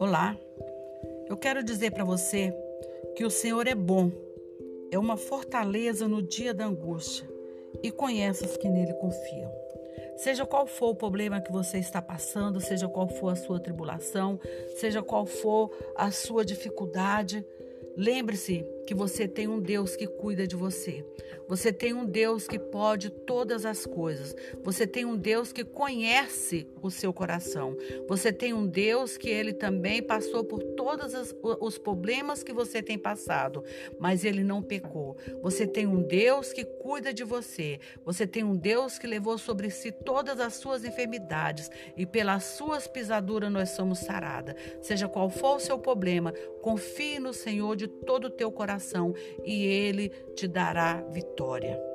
Olá, eu quero dizer para você que o Senhor é bom, é uma fortaleza no dia da angústia e conhece os que nele confiam. Seja qual for o problema que você está passando, seja qual for a sua tribulação, seja qual for a sua dificuldade, lembre-se que você tem um Deus que cuida de você. Você tem um Deus que pode todas as coisas. Você tem um Deus que conhece o seu coração. Você tem um Deus que ele também passou por todos os problemas que você tem passado, mas ele não pecou. Você tem um Deus que cuida de você. Você tem um Deus que levou sobre si todas as suas enfermidades e pelas suas pisaduras nós somos saradas. Seja qual for o seu problema, confie no Senhor de todo o teu coração e Ele te dará vitória.